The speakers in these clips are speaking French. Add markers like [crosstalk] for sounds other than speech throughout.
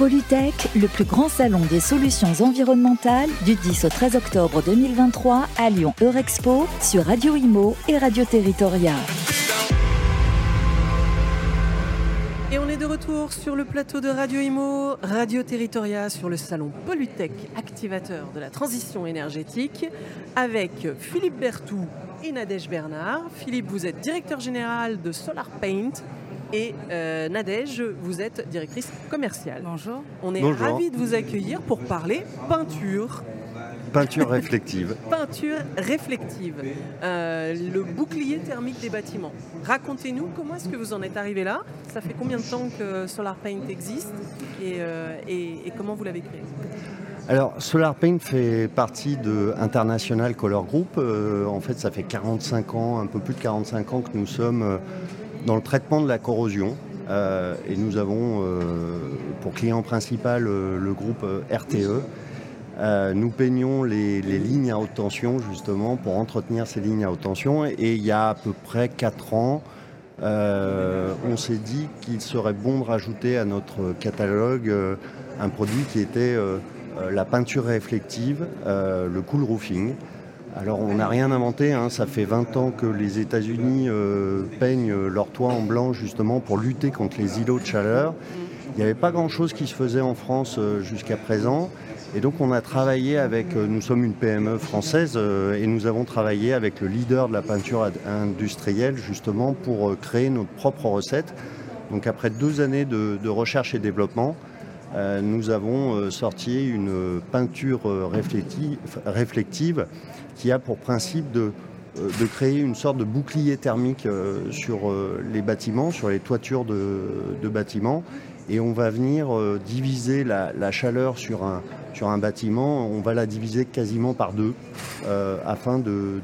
Polytech, le plus grand salon des solutions environnementales du 10 au 13 octobre 2023 à Lyon Eurexpo sur Radio Imo et Radio Territoria. Et on est de retour sur le plateau de Radio Imo, Radio Territoria, sur le salon Polytech, activateur de la transition énergétique, avec Philippe Bertou et Nadège Bernard. Philippe, vous êtes directeur général de Solar Paint. Et euh, Nadège, vous êtes directrice commerciale. Bonjour. On est Bonjour. ravis de vous accueillir pour parler peinture. Peinture réflective. [laughs] Peinture réflective, euh, le bouclier thermique des bâtiments. Racontez-nous comment est-ce que vous en êtes arrivé là Ça fait combien de temps que Solar Paint existe et, euh, et- et comment vous l'avez créé? Alors, Solar Paint fait partie de International Color Group. Euh, en fait, ça fait 45 ans, un peu plus de 45 ans que nous sommes dans le traitement de la corrosion. Euh, et nous avons euh, pour client principal euh, le groupe RTE. Nous peignons les, lignes à haute tension justement pour entretenir ces lignes à haute tension. Et il y a à peu près 4 ans, on s'est dit qu'il serait bon de rajouter à notre catalogue un produit qui était la peinture réflective, le cool roofing. Alors on n'a rien inventé, hein, ça fait 20 ans que les États-Unis euh, peignent leur toit en blanc justement pour lutter contre les îlots de chaleur. Il n'y avait pas grand-chose qui se faisait en France euh, jusqu'à présent. Et donc on a travaillé avec, euh, nous sommes une PME française et nous avons travaillé avec le leader de la peinture industrielle justement pour créer notre propre recette. Donc après deux années de, recherche et développement, nous avons euh, sorti une peinture euh, réflective, qui a pour principe de, euh, créer une sorte de bouclier thermique euh, sur euh, les bâtiments, sur les toitures de, bâtiments. Et on va venir euh, diviser la, chaleur sur un, bâtiment, on va la diviser quasiment par deux euh, afin de,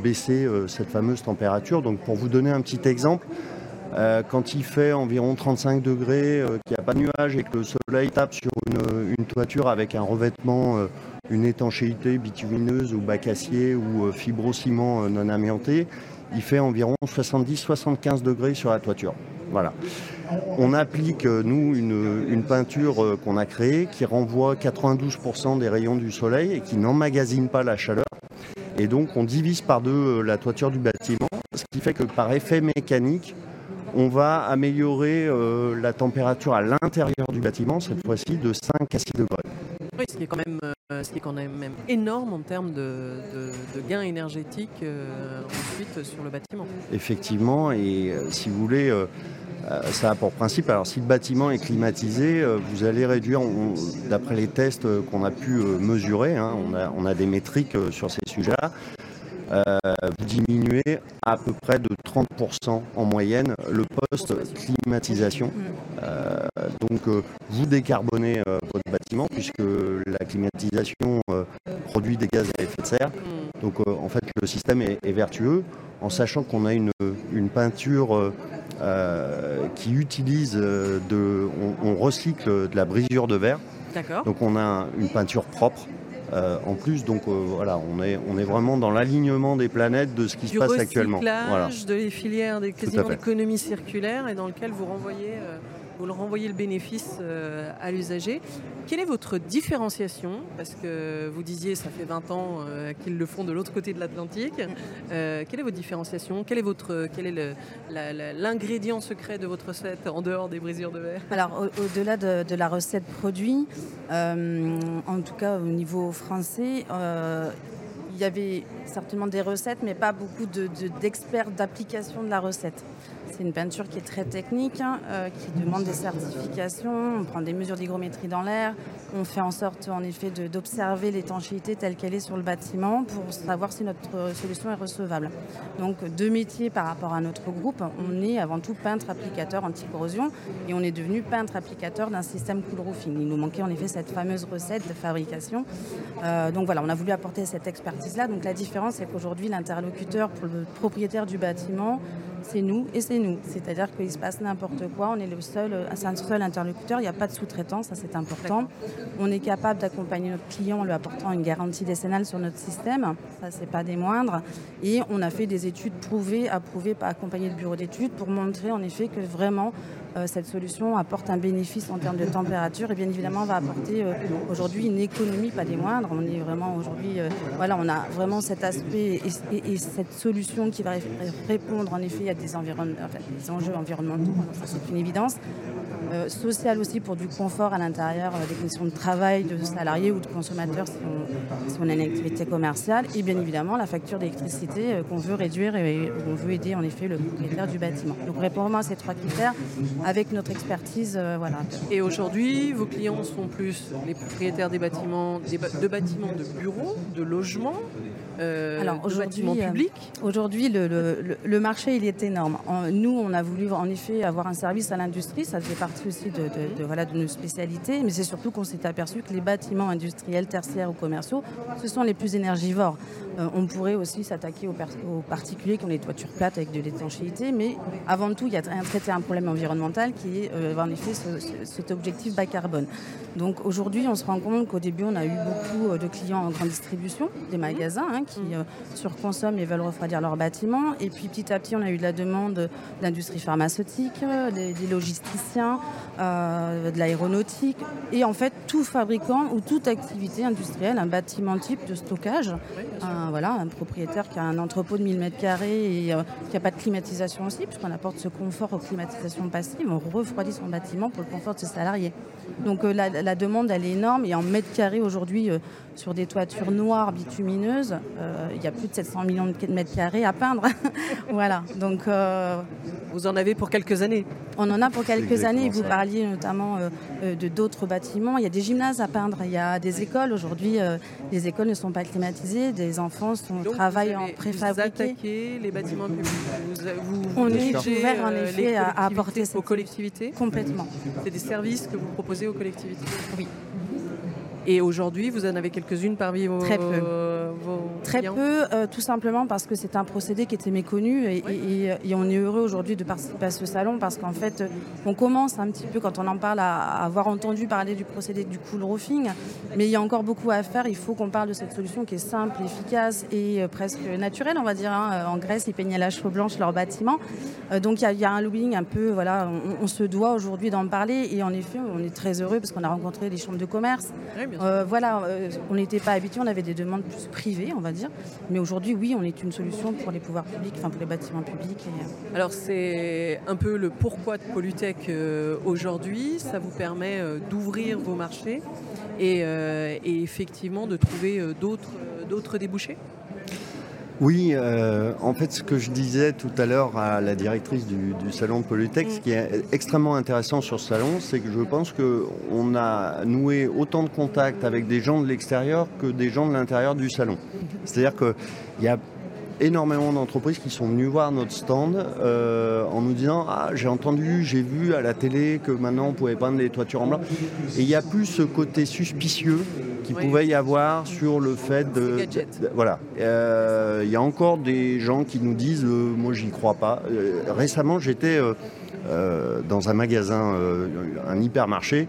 baisser euh, cette fameuse température. Donc pour vous donner un petit exemple, euh, quand il fait environ 35 degrés, euh, qu'il n'y a pas de nuages et que le soleil tape sur une, une toiture avec un revêtement, euh, une étanchéité bitumineuse ou bac acier ou euh, fibrociment euh, non amianté, il fait environ 70-75 degrés sur la toiture. Voilà. On applique, euh, nous, une, une peinture euh, qu'on a créée qui renvoie 92% des rayons du soleil et qui n'emmagasine pas la chaleur. Et donc, on divise par deux euh, la toiture du bâtiment, ce qui fait que par effet mécanique, on va améliorer euh, la température à l'intérieur du bâtiment, cette fois-ci de 5 à 6 degrés. Oui, ce qui est quand même, euh, ce qui est quand même énorme en termes de, de- de gains énergétiques euh, ensuite sur le bâtiment. Effectivement, et euh, si vous voulez, euh, ça a pour principe, alors si le bâtiment est climatisé, vous allez réduire, d'après les tests qu'on a pu mesurer, hein, on, a, on a des métriques sur ces sujets-là, vous diminuez à peu près de 30% en moyenne le post-climatisation. Euh, donc euh, vous décarbonez euh, votre bâtiment puisque la climatisation produit des gaz à effet de serre. Donc en fait le système est, est vertueux en sachant qu'on a une, une peinture qui utilise de, on, on recycle de la brisure de verre. D'accord. Donc on a un- une peinture propre. Euh, en plus, donc euh, voilà, on est, on est vraiment dans l'alignement des planètes de ce qui du se passe actuellement. Voilà. de les filières des quasiment fait. d'économie circulaire et dans lequel vous renvoyez, euh, vous le renvoyez le bénéfice euh, à l'usager. Quelle est votre différenciation? Parce que vous disiez, ça fait 20 ans euh, qu'ils le font de l'autre côté de l'Atlantique. Euh, quelle est votre différenciation? Quel est votre, quel est l'ingrédient secret de votre recette en dehors des brisures de verre? Alors, au- au-delà de, la recette produit, en tout cas au niveau français, il y avait certainement des recettes, mais pas beaucoup de- de- d'experts d'application de la recette. C'est une peinture qui est très technique, hein, euh, qui demande des certifications. On prend des mesures d'hygrométrie dans l'air. On fait en sorte, en effet, d'observer l'étanchéité telle qu'elle est sur le bâtiment pour savoir si notre euh, solution est recevable. Donc, deux métiers par rapport à notre groupe. On est avant tout peintre applicateur anti-corrosion et on est devenu peintre applicateur d'un système cool roofing. Il nous manquait en effet cette fameuse recette de fabrication. Euh, donc voilà, on a voulu apporter cette expertise-là. Donc la différence, c'est qu'aujourd'hui, l'interlocuteur pour le propriétaire du bâtiment, c'est nous et c'est nous. C'est-à-dire qu'il se passe n'importe quoi, on est le seul, euh, c'est un seul interlocuteur, il n'y a pas de sous-traitant, ça c'est important. On est capable d'accompagner notre client en lui apportant une garantie décennale sur notre système, ça c'est pas des moindres. Et on a fait des études prouvées, approuvées, par accompagner le bureau d'études pour montrer en effet que vraiment cette solution apporte un bénéfice en termes de température et bien évidemment va apporter aujourd'hui une économie, pas des moindres. On est vraiment aujourd'hui, voilà, on a vraiment cet aspect et, cette solution qui va répondre en effet à des, des enjeux environnementaux, c'est une évidence. Euh, social aussi pour du confort à l'intérieur euh, des conditions de travail de salariés ou de consommateurs si on, a une activité commerciale et bien évidemment la facture d'électricité euh, qu'on veut réduire et on veut aider en effet le propriétaire du bâtiment. Donc répondre à ces trois critères avec notre expertise. voilà. Et aujourd'hui, vos clients sont plus les propriétaires des bâtiments, de bâtiments de bureaux, de logements, Alors, de bâtiments publics Aujourd'hui, le, marché il est énorme. nous, on a voulu en effet avoir un service à l'industrie, ça fait partie aussi de, voilà, de nos spécialités, mais c'est surtout qu'on s'est aperçu que les bâtiments industriels, tertiaires ou commerciaux, ce sont les plus énergivores. Euh, on pourrait aussi s'attaquer aux, particuliers qui ont des toitures plates avec de l'étanchéité, mais avant tout, il y a un traiter un problème environnemental qui est euh, en effet cet objectif bas carbone. Donc aujourd'hui, on se rend compte qu'au début, on a eu beaucoup euh, de clients en grande distribution, des magasins hein, qui surconsomment et veulent refroidir leurs bâtiments. Et puis petit à petit, on a eu de la demande d'industrie pharmaceutique, des, logisticiens, de l'aéronautique, et en fait, tout fabricant ou toute activité industrielle, un bâtiment type de stockage, un, voilà, un propriétaire qui a un entrepôt de 1000 m2 et euh, qui n'a pas de climatisation aussi, puisqu'on apporte ce confort aux climatisations passives, on refroidit son bâtiment pour le confort de ses salariés. Donc euh, la, demande, elle est énorme. Et en mètres carrés aujourd'hui, euh, sur des toitures noires bitumineuses, il y a plus de 700 millions de mètres carrés à peindre. [laughs] voilà. Donc, Vous en avez pour quelques années On en a pour quelques années. Vous parliez notamment de d'autres bâtiments. Il y a des gymnases à peindre, il y a des écoles. Aujourd'hui, les écoles ne sont pas climatisées, des enfants sont, travaillent en préfabriqué. Vous les bâtiments publics vous, On est ouvert en effet à, apporter aux collectivités Complètement. C'est des services que vous proposez aux collectivités Oui. Et aujourd'hui, vous en avez quelques-unes parmi vos, Très peu. Très peu, euh, tout simplement parce que c'est un procédé qui était méconnu et, on est heureux aujourd'hui de participer à ce salon parce qu'en fait, on commence un petit peu, quand on en parle, à, avoir entendu parler du procédé du cool roofing, mais il y a encore beaucoup à faire. Il faut qu'on parle de cette solution qui est simple, efficace et euh, presque naturelle, on va dire. Hein. En Grèce, ils peignaient la cheveux blanche leur bâtiment. Euh, donc il y, a un lobbying un peu, voilà, on, se doit aujourd'hui d'en parler et en effet, on est très heureux parce qu'on a rencontré les chambres de commerce. voilà, on n'était pas habitués, on avait des demandes plus privées, on va dire. Mais aujourd'hui, oui, on est une solution pour les pouvoirs publics, enfin pour les bâtiments publics. Euh. Alors c'est un peu le pourquoi de Polytech euh, aujourd'hui. Ça vous permet euh, d'ouvrir vos marchés et, et, effectivement de trouver d'autres débouchés oui, euh, en fait, ce que je disais tout à l'heure à la directrice du, salon de Polytech, ce qui est extrêmement intéressant sur ce salon, c'est que je pense qu'on a noué autant de contacts avec des gens de l'extérieur que des gens de l'intérieur du salon. C'est-à-dire qu'il y a énormément d'entreprises qui sont venues voir notre stand euh, en nous disant Ah, j'ai entendu, j'ai vu à la télé que maintenant on pouvait peindre les toitures en blanc. Et il n'y a plus ce côté suspicieux qu'il pouvait y avoir sur le fait de. voilà. Euh, il y a encore des gens qui nous disent euh, Moi, j'y crois pas. récemment, j'étais dans un magasin, un hypermarché.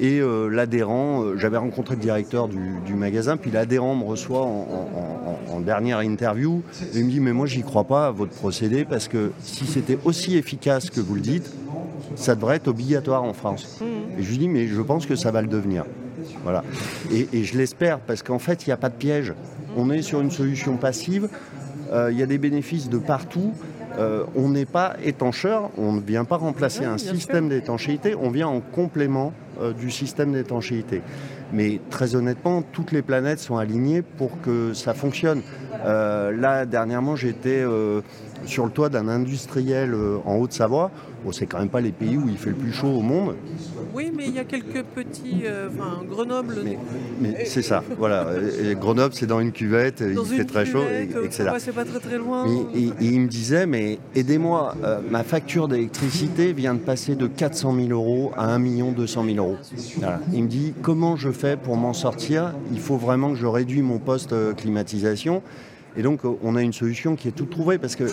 Et euh, l'adhérent, euh, j'avais rencontré le directeur du, magasin, puis l'adhérent me reçoit en, dernière interview et il me dit Mais moi, j'y crois pas à votre procédé parce que si c'était aussi efficace que vous le dites, ça devrait être obligatoire en France. Mmh. Et je lui dis Mais je pense que ça va le devenir. Voilà. Et, je l'espère parce qu'en fait, il n'y a pas de piège. On est sur une solution passive. Euh, il y a des bénéfices de partout. On n'est pas étancheur, on ne vient pas remplacer un système d'étanchéité, on vient en complément euh, du système d'étanchéité. Mais très honnêtement, toutes les planètes sont alignées pour que ça fonctionne. Euh, là, dernièrement, j'étais euh, sur le toit d'un industriel en Haute-Savoie. Bon, c'est quand même pas les pays où il fait le plus chaud au monde. Oui, mais il y a quelques petits. enfin, Grenoble. Mais, c'est ça, voilà. Grenoble, c'est dans une cuvette, il fait très chaud, et, etc. c'est pas très très loin. Et, il me disait, mais aidez-moi, ma facture d'électricité vient de passer de 400 000 euros à 1 200 000 euros. Il me dit comment je fais pour m'en sortir? Il faut vraiment que je réduise mon poste euh, climatisation. Et donc, euh, on a une solution qui est toute trouvée parce que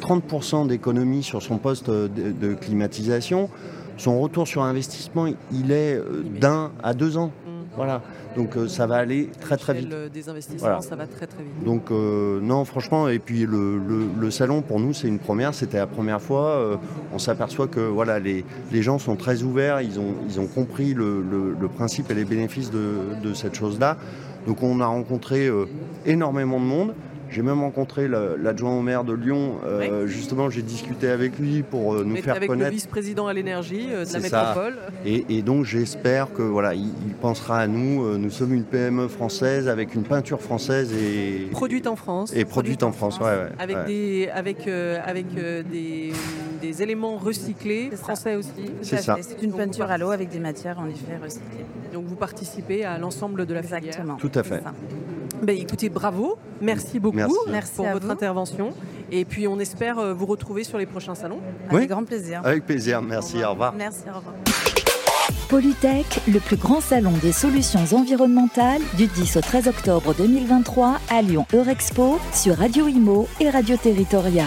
30% d'économie sur son poste euh, de, climatisation, son retour sur investissement, il est d'un à deux ans. Voilà. Donc euh, ça va aller très très vite. des investissements, ça va très très vite. Donc euh, non, franchement, et puis le, salon pour nous c'est une première, c'était la première fois. Euh, on s'aperçoit que voilà, les, gens sont très ouverts, ils ont, ils ont compris le, principe et les bénéfices de, de cette chose-là. Donc on a rencontré énormément de monde. J'ai même rencontré l'adjoint au maire de Lyon. Euh, justement, j'ai discuté avec lui pour euh, nous faire avec connaître. le vice-président à l'énergie euh, de la métropole. Et, donc, j'espère que voilà, il, pensera à nous. nous sommes une PME française avec une peinture française et produite en France. Et produite, en, France, ouais, avec des avec avec des, des, éléments recyclés français aussi. C'est ça. C'est une peinture à l'eau avec des matières en effet recyclées. Donc, vous participez à l'ensemble de la Exactement. Tout à fait. Ben, écoutez, bravo, merci beaucoup pour votre intervention. Et puis on espère euh, vous retrouver sur les prochains salons. Avec grand plaisir. Avec plaisir, merci, au revoir. Merci, au revoir. Polytech, le plus grand salon des solutions environnementales du 10 au 13 octobre 2023 à Lyon Eurexpo sur Radio Imo et Radio Territoria.